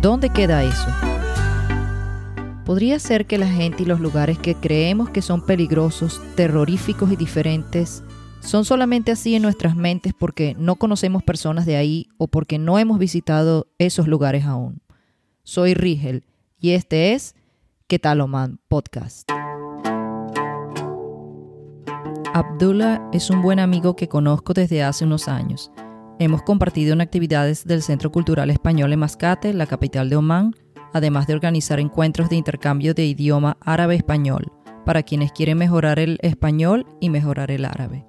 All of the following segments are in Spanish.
¿Dónde queda eso? Podría ser que la gente y los lugares que creemos que son peligrosos, terroríficos y diferentes son solamente así en nuestras mentes porque no conocemos personas de ahí o porque no hemos visitado esos lugares aún. Soy Rigel y este es ¿Qué tal Oman Podcast. Abdullah es un buen amigo que conozco desde hace unos años. Hemos compartido en actividades del Centro Cultural Español en Mascate, la capital de Omán, además de organizar encuentros de intercambio de idioma árabe-español para quienes quieren mejorar el español y mejorar el árabe.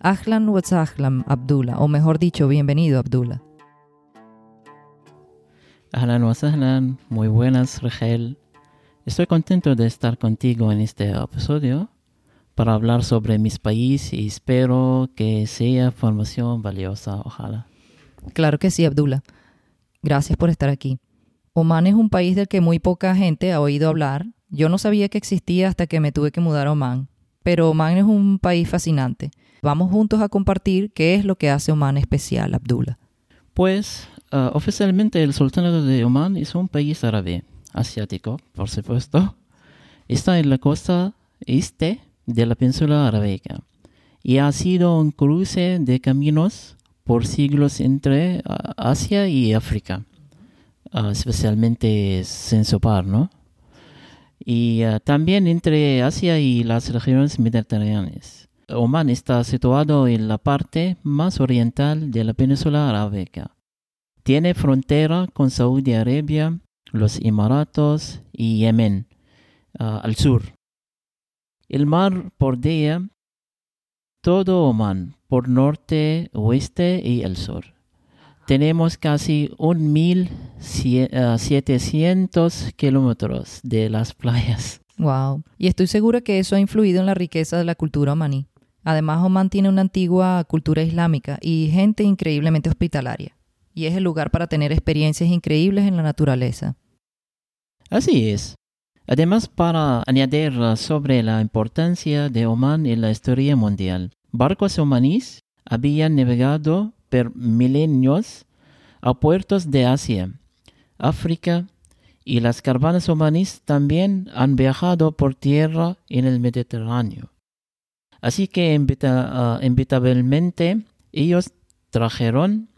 Ahlan wa Abdullah, o mejor dicho, bienvenido, Abdullah. Ahlan wa muy buenas, Rigel. Estoy contento de estar contigo en este episodio para hablar sobre mis países y espero que sea formación valiosa, ojalá. Claro que sí, Abdullah. Gracias por estar aquí. Oman es un país del que muy poca gente ha oído hablar. Yo no sabía que existía hasta que me tuve que mudar a Oman. Pero Oman es un país fascinante. Vamos juntos a compartir qué es lo que hace Oman especial, Abdullah. Pues uh, oficialmente el Sultanato de Oman es un país árabe, asiático, por supuesto. Está en la costa este de la península arábica y ha sido un cruce de caminos por siglos entre Asia y África, uh, especialmente Sensopar, ¿no? Y también entre Asia y las regiones mediterráneas. Oman está situado en la parte más oriental de la península arábica. Tiene frontera con Saudi Arabia, los Emiratos y Yemen uh, al sur. El mar bordea todo Oman por norte, oeste y el sur. Tenemos casi 1.700 kilómetros de las playas. Wow. Y estoy segura que eso ha influido en la riqueza de la cultura omaní. Además, Oman tiene una antigua cultura islámica y gente increíblemente hospitalaria. Y es el lugar para tener experiencias increíbles en la naturaleza. Así es. Además, para añadir sobre la importancia de Oman en la historia mundial, barcos omaníes habían navegado por milenios a puertos de Asia, África y las caravanas omaníes también han viajado por tierra en el Mediterráneo. Así que uh, ellos trajeron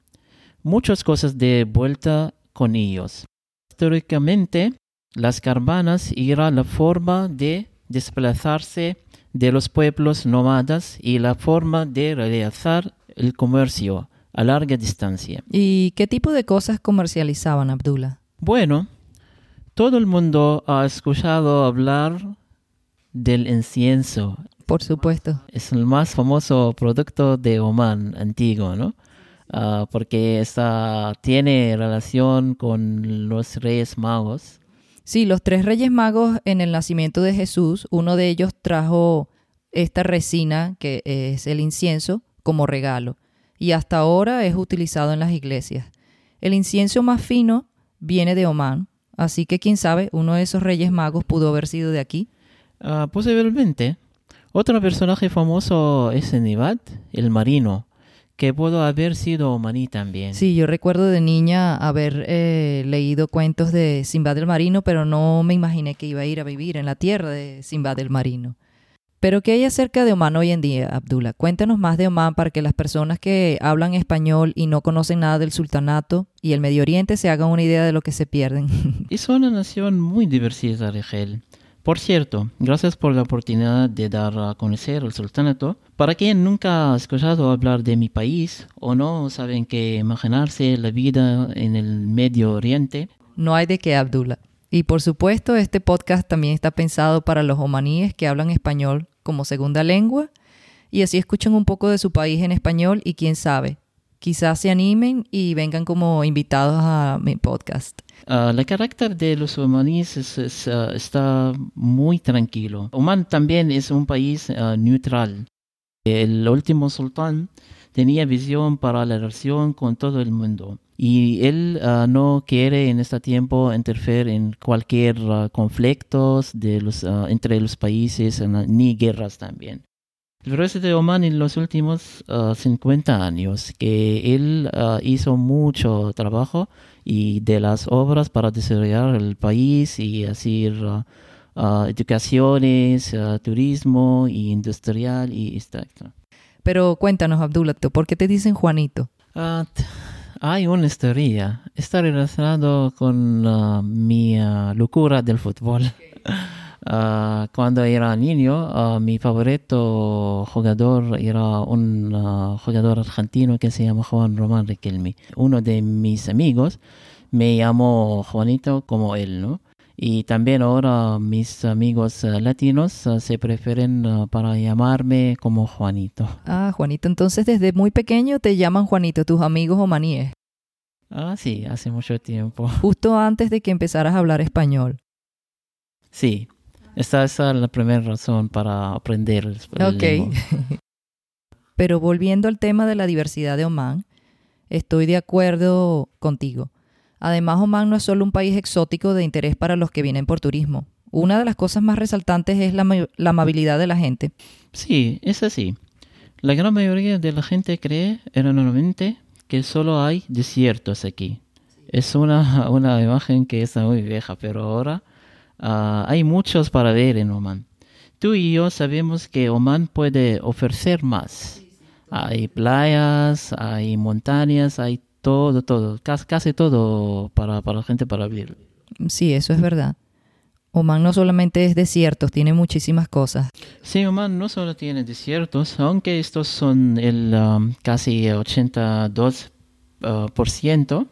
muchas cosas de vuelta con ellos. Históricamente, las caravanas eran la forma de desplazarse de los pueblos nómadas y la forma de realizar el comercio a larga distancia. ¿Y qué tipo de cosas comercializaban, Abdullah? Bueno, todo el mundo ha escuchado hablar del incienso por supuesto. Es el más famoso producto de Oman antiguo, ¿no? Ah, porque esta tiene relación con los Reyes Magos. Sí, los tres Reyes Magos en el nacimiento de Jesús, uno de ellos trajo esta resina, que es el incienso, como regalo, y hasta ahora es utilizado en las iglesias. El incienso más fino viene de Oman, así que quién sabe, uno de esos Reyes Magos pudo haber sido de aquí. Uh, posiblemente. Otro personaje famoso es Sinbad, el marino, que pudo haber sido omaní también. Sí, yo recuerdo de niña haber eh, leído cuentos de Sinbad el marino, pero no me imaginé que iba a ir a vivir en la tierra de Sinbad el marino. Pero ¿qué hay acerca de Oman hoy en día, Abdullah? Cuéntanos más de Oman para que las personas que hablan español y no conocen nada del sultanato y el Medio Oriente se hagan una idea de lo que se pierden. es una nación muy diversa, Rigel. Por cierto, gracias por la oportunidad de dar a conocer el sultanato. Para quien nunca ha escuchado hablar de mi país o no saben qué imaginarse la vida en el Medio Oriente. No hay de qué, Abdullah. Y por supuesto, este podcast también está pensado para los omaníes que hablan español como segunda lengua y así escuchan un poco de su país en español y quién sabe, quizás se animen y vengan como invitados a mi podcast. Uh, el carácter de los omaníes uh, está muy tranquilo. Oman también es un país uh, neutral. El último sultán tenía visión para la relación con todo el mundo y él no quiere en este tiempo interferir en cualquier los, entre los países ni guerras también. El presidente de Oman en los últimos uh, 50 años, que él uh, hizo mucho trabajo y de las obras para desarrollar el país y hacer uh, uh, educaciones, uh, turismo y industrial y etc. Pero cuéntanos, Abdullah, ¿por qué te dicen Juanito? Ah, hay una historia. Está relacionado con uh, mi locura del fútbol. Ah, cuando era niño, ah, mi favorito jugador era un ah, jugador argentino que se llama Juan Román Riquelme. Uno de mis amigos me llamó Juanito como él, ¿no? Y también ahora mis amigos latinos se prefieren para llamarme como Juanito. Ah, Juanito, entonces desde muy pequeño te llaman Juanito, tus amigos omaníes, Ah, sí, hace mucho tiempo. justo antes de que empezaras a hablar español. Sí, esta es la primera razón para aprender el, el. Pero volviendo al tema de la diversidad de Omán, estoy de acuerdo contigo. Además, Omán no es solo un país exótico de interés para los que vienen por turismo. Una de las cosas más resaltantes es la, la amabilidad de la gente. Sí, es así. La gran mayoría de la gente cree erróneamente que solo hay desiertos aquí. Es una, una imagen que está muy vieja, pero ahora ah, hay muchos para ver en Oman. Tú y yo sabemos que Oman puede ofrecer más. Hay playas, hay montañas, hay todo, todo, casi, todo para, para la gente para vivir. Sí, eso es verdad. Omán no solamente es desiertos, tiene muchísimas cosas. Sí, Oman no solo tiene desiertos, aunque estos son el um, casi 82% uh, por ciento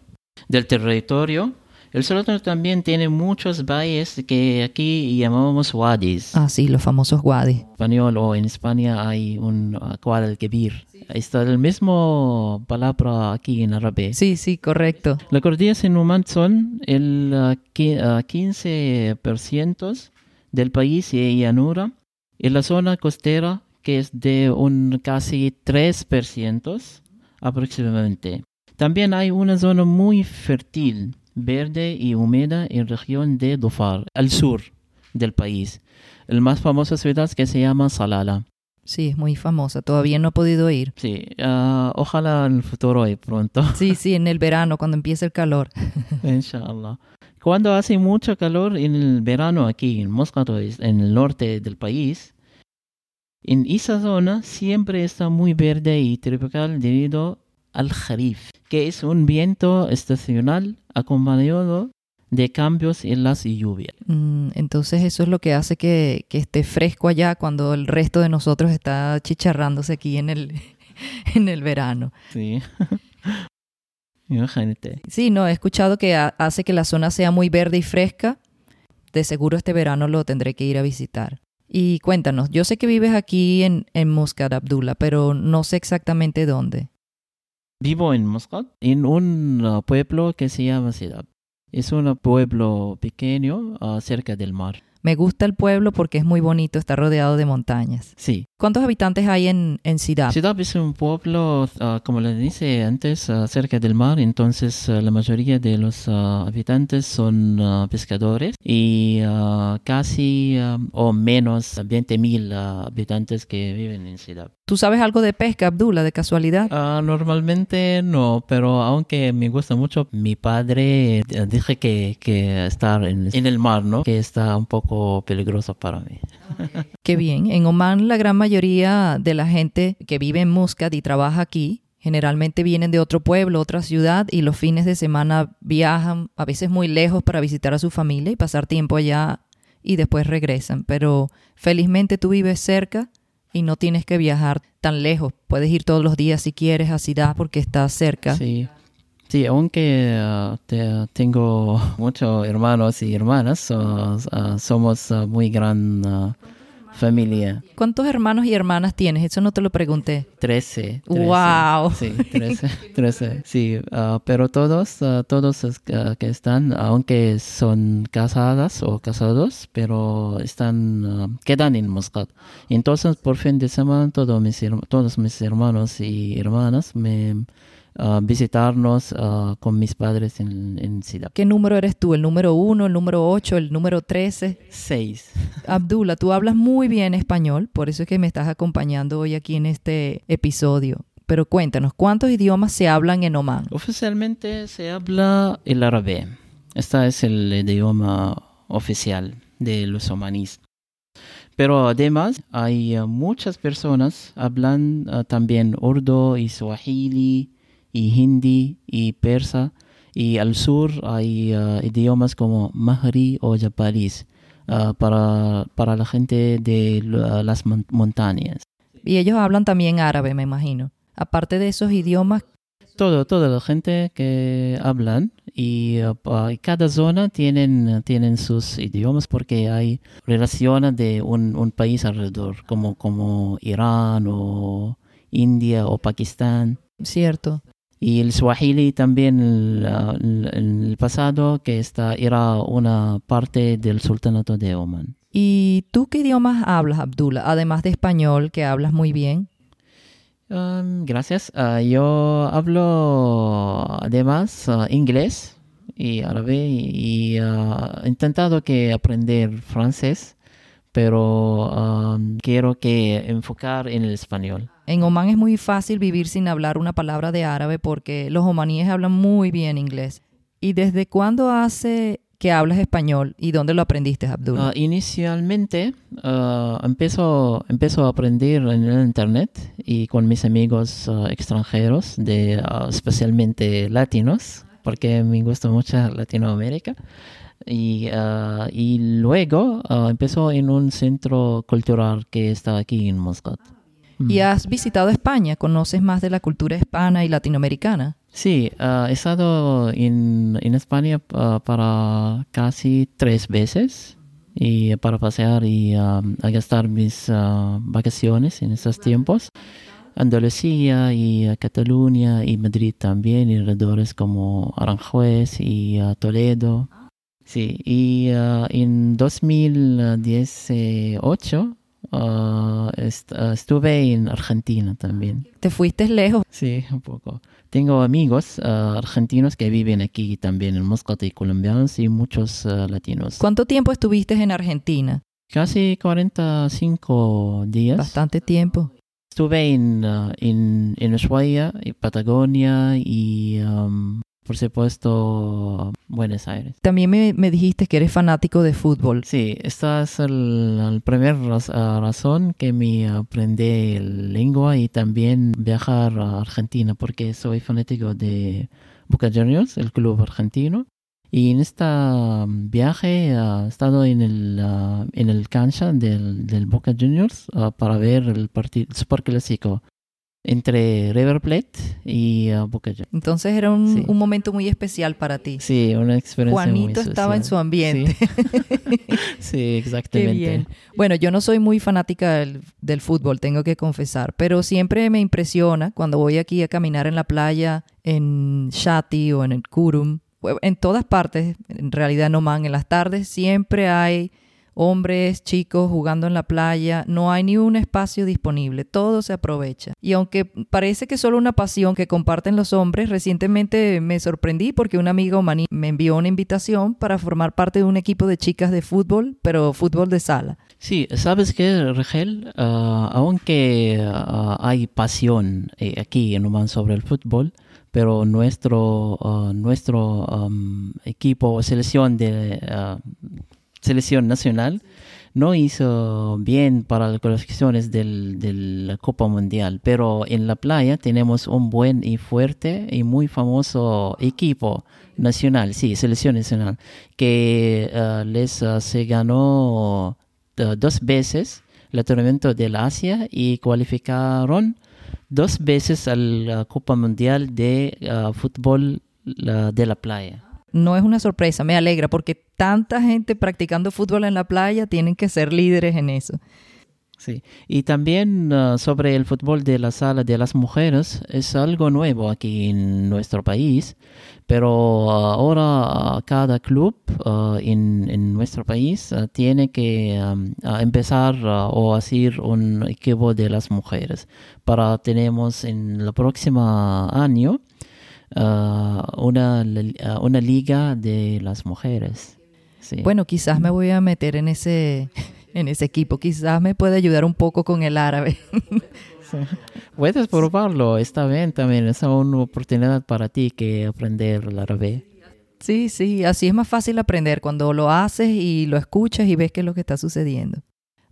del territorio. El Sultanato también tiene muchos valles que aquí llamamos wadis. Ah, sí, los famosos wadis. En español o en España hay un uh, Wadi al-Kebir. Está el mismo palabra aquí en árabe. Sí, sí, correcto. Las cordilleras en Oman son el uh, uh, 15% del país y llanura. Y la zona costera, que es de un casi 3% aproximadamente. También hay una zona muy fértil, verde y húmeda en la región de Dhofar, al sur del país. El más famosa ciudad que se llama Salala. Sí, es muy famosa. Todavía no he podido ir. Sí, ah, ojalá en el futuro y pronto. Sí, sí, en el verano, cuando empiece el calor. Inshallah. Cuando hace mucho calor en el verano aquí en Moscato, en el norte del país, en esa zona siempre está muy verde y tropical debido al Jarif, que es un viento estacional acompañado de cambios en las lluvias. Mm, Entonces eso es lo que hace que, que esté fresco allá cuando el resto de nosotros está chicharrándose aquí en el, en el verano. Sí. Imagínate. Sí, no, he escuchado que ha- hace que la zona sea muy verde y fresca. De seguro este verano lo tendré que ir a visitar. Y cuéntanos, yo sé que vives aquí en, en Muscat, Abdullah, pero no sé exactamente dónde. Vivo en Muscat, en un uh, pueblo que se llama Sidab. Es un pueblo pequeño uh, cerca del mar. Me gusta el pueblo porque es muy bonito, está rodeado de montañas. Sí. ¿Cuántos habitantes hay en, en Sidab? Sidab es un pueblo, ah, como le dice antes, ah, cerca del mar, entonces ah, la mayoría de los habitantes son pescadores y casi o menos 20.000 ah, habitantes que viven en Sidab. ¿Tú sabes algo de pesca, Abdullah, de casualidad? Normalmente no, pero aunque me gusta mucho, mi padre eh, dije que, que estar en, en el mar, ¿no? Que está un poco peligroso para mí. Qué bien. En Oman la gran mayoría de la gente que vive en Muscat y trabaja aquí generalmente vienen de otro pueblo, otra ciudad y los fines de semana viajan a veces muy lejos para visitar a su familia y pasar tiempo allá y después regresan. Pero felizmente tú vives cerca y no tienes que viajar tan lejos. Puedes ir todos los días si quieres a Ciudad porque estás cerca. Sí. Sí, aunque te- tengo muchos hermanos y hermanas, ah, somos ah, muy gran familia. ¿Cuántos hermanos y hermanas tienes? Eso no te lo pregunté. Trece. Wow. Sí, trece. trece. Sí, pero todos, todos que están, aunque son casadas o casados, pero están, quedan en Muscat. Entonces, por fin de semana, todos mis, todos mis hermanos y hermanas me visitarnos ah, con mis padres en, en Ciudad. ¿Qué número eres tú? ¿El número uno, el número ocho, el número trece? Seis. Abdullah, tú hablas muy bien español, por eso es que me estás acompañando hoy aquí en este episodio. Pero cuéntanos, ¿cuántos idiomas se hablan en Oman? Oficialmente se habla el árabe. Este es el idioma oficial de los omaníes. Pero además hay uh, muchas personas hablan uh, también urdu y swahili y hindi y persa. Y al sur hay uh, idiomas como mahri o japanés para, para la gente de las mon montañas. Y ellos hablan también árabe, me imagino. Aparte de esos idiomas. Todo, toda la gente que hablan y uh, cada zona tienen, tienen sus idiomas porque hay relaciones de un, un, país alrededor, como, como Irán o India o Pakistán. Cierto. Y el Swahili también en el, pasado, que esta era una parte del sultanato de Oman. ¿Y tú qué idiomas hablas, Abdullah? Además de español, que hablas muy bien. Um, gracias. Uh, yo hablo además uh, inglés y árabe y uh, he intentado que aprender francés, pero quiero que enfocar en el español. En Oman es muy fácil vivir sin hablar una palabra de árabe porque los omaníes hablan muy bien inglés. ¿Y desde cuándo hace que hablas español y dónde lo aprendiste, Abdul? Uh, inicialmente uh, empezó, empezó a aprender en el internet y con mis amigos uh, extranjeros, de, especialmente latinos, porque me gusta mucho Latinoamérica. Y, y luego empezó en un centro cultural que está aquí en Muscat. ¿Y has visitado España? ¿Conoces más de la cultura hispana y latinoamericana? Sí, uh, he estado en, en España uh, para casi tres veces y para pasear y uh, a gastar mis vacaciones en esos tiempos. Andalucía y Cataluña y Madrid también, y alrededores como Aranjuez y Toledo. Sí, y en 2018 estuve en Argentina también. ¿Te fuiste lejos? Sí, un poco. Tengo amigos uh, argentinos que viven aquí también en Muscat y colombianos y muchos uh, latinos. ¿Cuánto tiempo estuviste en Argentina? Casi 45 días. Bastante tiempo. Estuve en, uh, en, en Ushuaia, en Patagonia y um, por supuesto, Buenos Aires. También me, me, dijiste que eres fanático de fútbol. Sí, esta es la primera razón que me aprendí lengua y también viajar a Argentina, porque soy fanático de Boca Juniors, el club argentino. Y en este viaje he estado en el, en el cancha del, del Boca Juniors para ver el partido super clásico entre River Plate y uh, Boca Juniors. Entonces era un, un, momento muy especial para ti. Sí, una experiencia Juanito muy estaba en su ambiente. Sí, sí exactamente. Qué bien. Bueno, yo no soy muy fanática del, del, fútbol, tengo que confesar, pero siempre me impresiona cuando voy aquí a caminar en la playa, en Shati o en el Kurum, en todas partes, en realidad no man, en las tardes siempre hay hombres, chicos jugando en la playa, no hay ni un espacio disponible, todo se aprovecha. Y aunque parece que solo una pasión que comparten los hombres, recientemente me sorprendí porque un amigo maní me envió una invitación para formar parte de un equipo de chicas de fútbol, pero fútbol de sala. Sí, sabes que, Regel, uh, aunque uh, hay pasión eh, aquí en Oman sobre el fútbol, pero nuestro, uh, nuestro um, equipo o selección de selección nacional no hizo bien para las clasificaciones del, de la Copa Mundial, pero en la playa tenemos un buen y fuerte y muy famoso equipo nacional, sí, selección nacional, que uh, les se ganó uh, dos veces el torneo del Asia y cualificaron dos veces a la Copa Mundial de fútbol de la playa no es una sorpresa, me alegra porque tanta gente practicando fútbol en la playa tienen que ser líderes en eso. Sí. Y también uh, sobre el fútbol de la sala de las mujeres, es algo nuevo aquí en nuestro país, pero uh, ahora uh, cada club en, en nuestro país tiene que um, empezar o hacer un equipo de las mujeres para tenemos en el próximo año una, li- uh, una liga de las mujeres. Sí. Bueno, quizás me voy a meter en ese, en ese equipo. Quizás me puede ayudar un poco con el árabe. Puedes probarlo, está bien también, es una oportunidad para ti que aprender el árabe. Sí, sí, así es más fácil aprender cuando lo haces y lo escuchas y ves qué es lo que está sucediendo.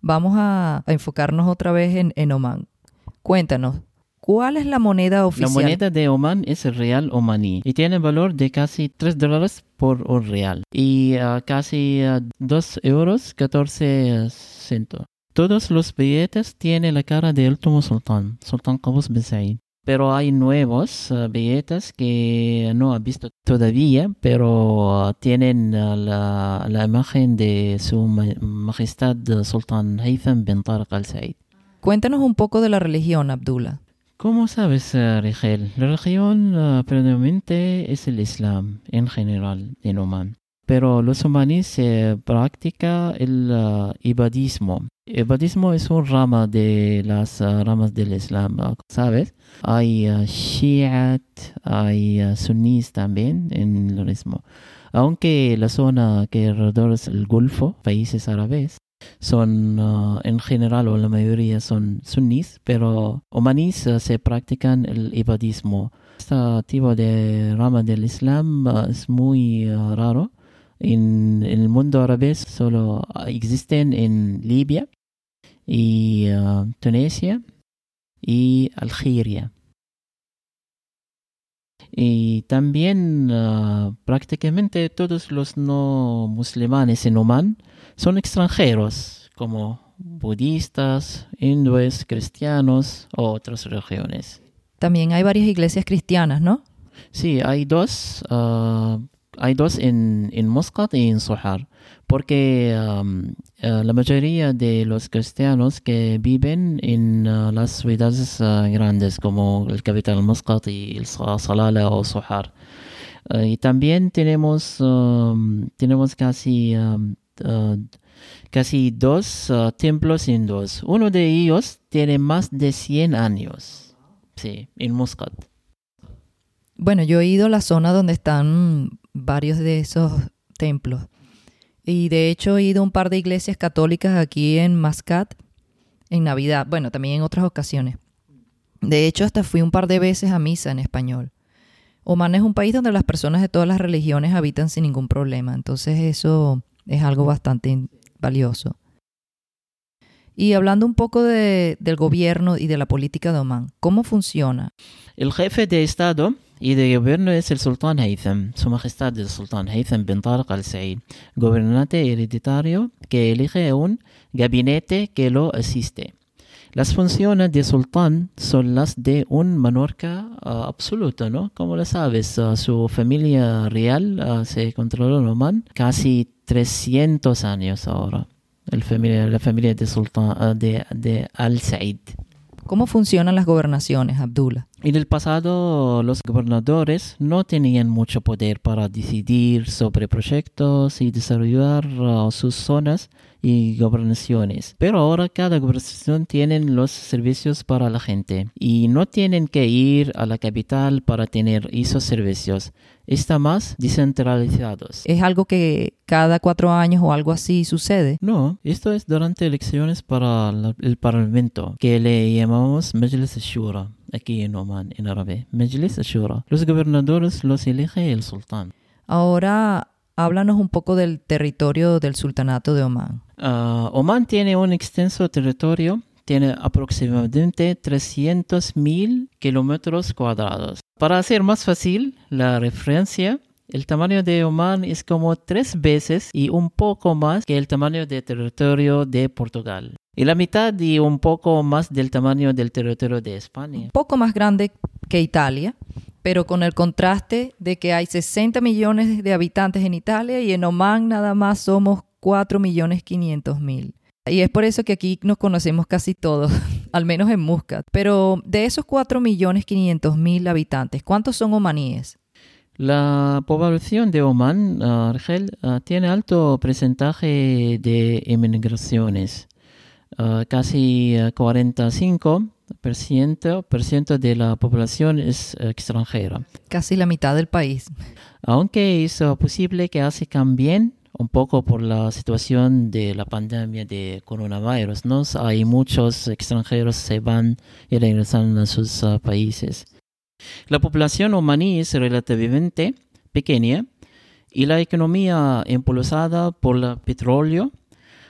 Vamos a, a enfocarnos otra vez en, en Oman. Cuéntanos, ¿cuál es la moneda La oficial? moneda de Oman es el real omaní y tiene valor de casi 3 dólares por un real y ah, casi ah, 2 euros 14 centos. Todos los billetes tienen la cara del último sultán, Sultán Qaboos bin Said. Pero hay nuevos ah, billetes que no he visto todavía, pero tienen la, la imagen de su ma- majestad Sultán Haytham bin Tariq al Said. Cuéntanos un poco de la religión, Abdullah. ¿Cómo sabes, eh, Rigel? La religión eh, predominante es el Islam en general en Oman. Pero los omaníes se practica el eh, ibadismo. Ibadismo es un rama de las eh, ramas del Islam, eh, ¿sabes? Hay eh, shiat, hay eh, sunnis también en el mismo. Aunque la zona que es el Golfo, países árabes, son uh, en general o la mayoría son sunnis, pero omaníes uh, se practican el ibadismo. Este tipo de rama del Islam uh, es muy uh, raro. En, en el mundo árabe solo existen en Libia y uh, Tunisia y Algeria. Y también uh, prácticamente todos los no musulmanes en Oman son extranjeros, como budistas, hindúes, cristianos o otras religiones. También hay varias iglesias cristianas, ¿no? Sí, hay dos, ah, hay dos en, en Muscat y en Sohar, porque am, ah, la mayoría de los cristianos que viven en ah, las ciudades ah, grandes como el capital Muscat y el Sa- Salala o Sohar. Y también tenemos, am, tenemos casi, ah, casi dos templos hindúes. Uno de ellos tiene más de 100 años. Sí, en Muscat. Bueno, yo he ido a la zona donde están varios de esos templos. Y de hecho he ido a un par de iglesias católicas aquí en Mascat en Navidad. Bueno, también en otras ocasiones. De hecho, hasta fui un par de veces a misa en español. Oman es un país donde las personas de todas las religiones habitan sin ningún problema. Entonces eso es algo bastante valioso. Y hablando un poco de- del gobierno y de la política de Oman, ¿cómo funciona? El jefe de Estado y de gobierno es el Sultán Haytham, Su Majestad el Sultán Haytham bin Tariq al Said, gobernante hereditario que elige un gabinete que lo asiste. Las funciones de sultán son las de un monarca ah, absoluto, ¿no? Como lo sabes, ah, su familia real ah, se controló en Oman casi 300 años ahora. La familia de sultán ah, de, de Al Said. ¿Cómo funcionan las gobernaciones, Abdullah? En el pasado, los gobernadores no tenían mucho poder para decidir sobre proyectos y desarrollar uh, sus zonas y gobernaciones. Pero ahora cada gobernación tiene los servicios para la gente y no tienen que ir a la capital para tener esos servicios. Están más descentralizados. ¿Es algo que cada cuatro años o algo así sucede? No, esto es durante elecciones para la- el Parlamento, que le llamamos Majlis al-Shura, aquí en Oman, en árabe. Majlis al-Shura. Los gobernadores los elige el sultán. Ahora háblanos un poco del territorio del sultanato de Omán. Ah, Oman tiene un extenso territorio, tiene aproximadamente 300.000 kilómetros cuadrados. Para hacer más fácil la referencia, el tamaño de Oman es como tres veces y un poco más que el tamaño del territorio de Portugal. Y la mitad y un poco más del tamaño del territorio de España. Poco más grande que Italia, pero con el contraste de que hay 60 millones de habitantes en Italia y en Omán nada más somos 4 millones 500 mil. Y es por eso que aquí nos conocemos casi todos, al menos en Muscat. Pero de esos 4.500.000 habitantes, ¿cuántos son omaníes? La población de Oman, uh, tiene alto porcentaje de emigraciones. casi 45% de la población es extranjera. Casi la mitad del país. Aunque es posible que así cambien un poco por la situación de la pandemia de coronavirus, ¿no? Hay muchos extranjeros que se van y regresan a sus países. La población omaní es relativamente pequeña y la economía impulsada por el petróleo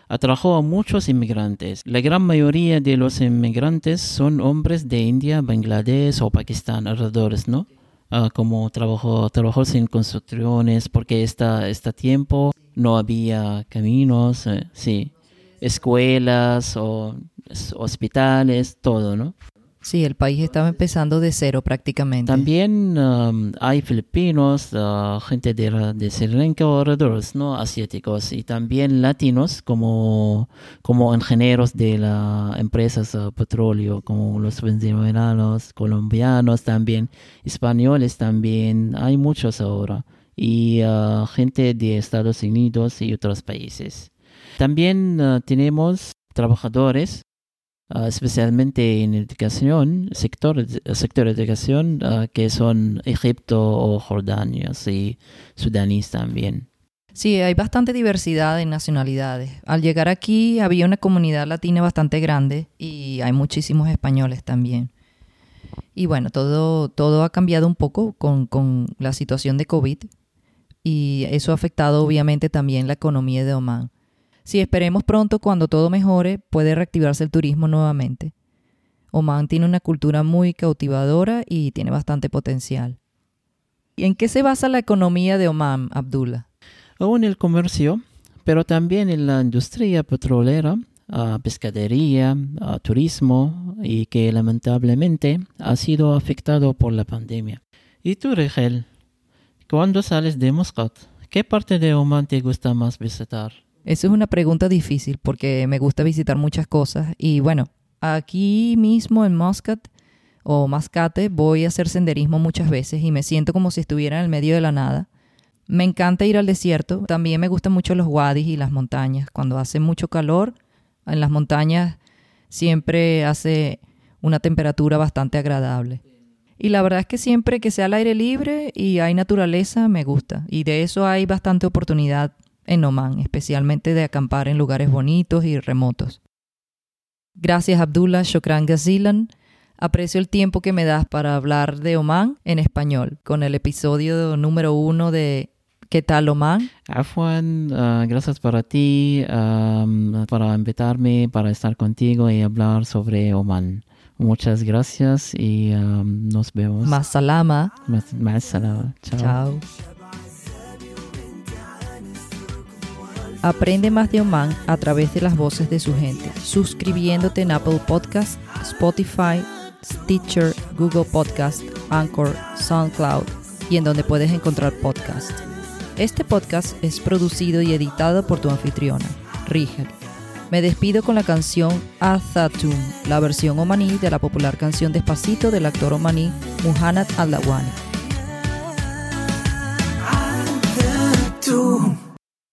atrajo a muchos inmigrantes. La gran mayoría de los inmigrantes son hombres de India, Bangladesh o Pakistán alrededores, ¿no? Ah, como trabajó, trabajó en construcciones porque este tiempo no había caminos, eh, sí, escuelas o hospitales, todo, ¿no? Sí, el país estaba empezando de cero prácticamente. También um, hay filipinos, uh, gente de, de Sri Lanka ¿no? asiáticos y también latinos como, como ingenieros de las empresas uh, petróleo, como los venezolanos, colombianos también, españoles también, hay muchos ahora, y uh, gente de Estados Unidos y otros países. También tenemos trabajadores Ah, especialmente en educación, sector, sector educación, ah, que son Egipto o Jordania y sudanís también. Sí, hay bastante diversidad en nacionalidades. Al llegar aquí había una comunidad latina bastante grande y hay muchísimos españoles también. Y bueno, todo, todo ha cambiado un poco con, con la situación de COVID y eso ha afectado obviamente también la economía de Oman. Si esperemos pronto, cuando todo mejore, puede reactivarse el turismo nuevamente. Oman tiene una cultura muy cautivadora y tiene bastante potencial. ¿Y en qué se basa la economía de Oman, Abdullah? en el comercio, pero también en la industria petrolera, pescadería, turismo y que lamentablemente ha sido afectado por la pandemia. ¿Y tú, Rigel? ¿Cuándo sales de Muscat? ¿Qué parte de Oman te gusta más visitar? Eso es una pregunta difícil porque me gusta visitar muchas cosas y bueno, aquí mismo en Muscat o Mascate voy a hacer senderismo muchas veces y me siento como si estuviera en el medio de la nada. Me encanta ir al desierto, también me gustan mucho los wadis y las montañas. Cuando hace mucho calor, en las montañas siempre hace una temperatura bastante agradable. Y la verdad es que siempre que sea al aire libre y hay naturaleza, me gusta. Y de eso hay bastante oportunidad en Oman, especialmente de acampar en lugares bonitos y remotos. Gracias Abdullah Shokran Gazilan. Aprecio el tiempo que me das para hablar de Oman en español, con el episodio número uno de ¿Qué tal Oman? Afwan, uh, gracias para ti, um, para invitarme, para estar contigo y hablar sobre Oman. Muchas gracias y um, nos vemos. Más salama. Más, salama. Chao. Chao. Aprende más de Oman a través de las voces de su gente, suscribiéndote en Apple Podcast, Spotify, Stitcher, Google Podcast, Anchor, SoundCloud y en donde puedes encontrar podcasts. Este podcast es producido y editado por tu anfitriona, Rigel. Me despido con la canción Athatum, la versión omaní de la popular canción Despacito del actor omaní Muhammad Al-Lawani.